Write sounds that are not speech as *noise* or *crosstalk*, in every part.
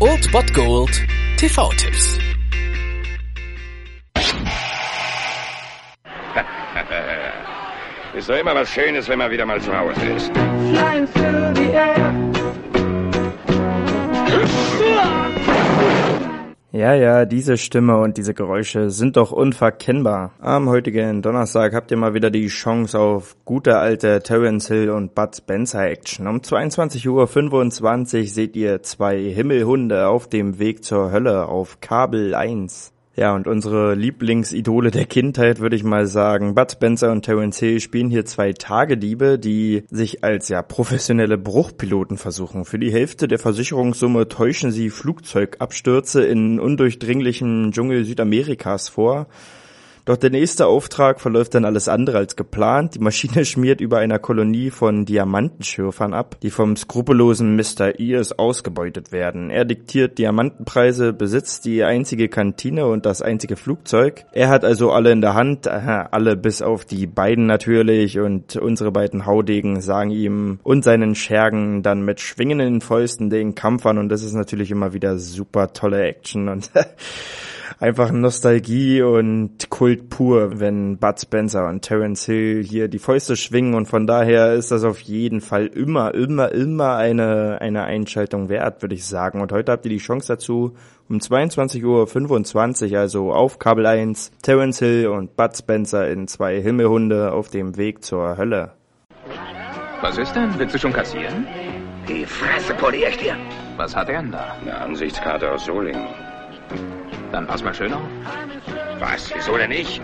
Old Bot Gold TV-Tipps. *laughs* Ist doch immer was Schönes, wenn man wieder mal zu Hause ist. flying through the air. Ja, ja, diese Stimme und diese Geräusche sind doch unverkennbar. Am heutigen Donnerstag habt ihr mal wieder die Chance auf gute alte Terence Hill und Bud Spencer Action. Um 22.25 Uhr seht ihr zwei Himmelhunde auf dem Weg zur Hölle auf Kabel 1. Ja, und unsere Lieblingsidole der Kindheit, würde ich mal sagen. Bud Spencer und Terence Hill spielen hier zwei Tagediebe, die sich als ja professionelle Bruchpiloten versuchen. Für die Hälfte der Versicherungssumme täuschen sie Flugzeugabstürze in undurchdringlichen Dschungel Südamerikas vor. Doch der nächste Auftrag verläuft dann alles andere als geplant. Die Maschine *laughs* schmiert über einer Kolonie von Diamantenschürfern ab, die vom skrupellosen Mr. Ears ausgebeutet werden. Er diktiert Diamantenpreise, besitzt die einzige Kantine und das einzige Flugzeug. Er hat also alle in der Hand, aha, alle bis auf die beiden natürlich und unsere beiden Haudegen sagen ihm und seinen Schergen dann mit schwingenden Fäusten den Kampf an und das ist natürlich immer wieder super tolle Action und *laughs* einfach Nostalgie und Kult pur, wenn Bud Spencer und Terence Hill hier die Fäuste schwingen und von daher ist das auf jeden Fall immer, immer, immer eine, eine Einschaltung wert, würde ich sagen. Und heute habt ihr die Chance dazu, um 22.25 Uhr, also auf Kabel 1, Terence Hill und Bud Spencer in zwei Himmelhunde auf dem Weg zur Hölle. Was ist denn? Willst du schon kassieren? Die Fresse poliere ich dir. Was hat er denn da? Eine Ansichtskarte aus Solingen. Dann pass mal schön auf. Was? Wieso denn nicht?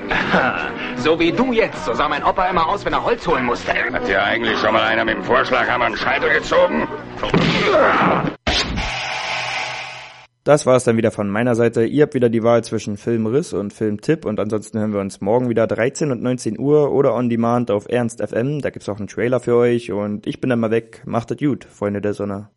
*laughs* so wie du jetzt, so sah mein Opa immer aus, wenn er Holz holen musste. Hat dir eigentlich schon mal einer mit dem Vorschlaghammer einen Scheitel gezogen? Das war es dann wieder von meiner Seite. Ihr habt wieder die Wahl zwischen Filmriss und Filmtipp und ansonsten hören wir uns morgen wieder 13 und 19 Uhr oder on demand auf Ernst FM. Da gibt's auch einen Trailer für euch und ich bin dann mal weg. Macht es gut, Freunde der Sonne.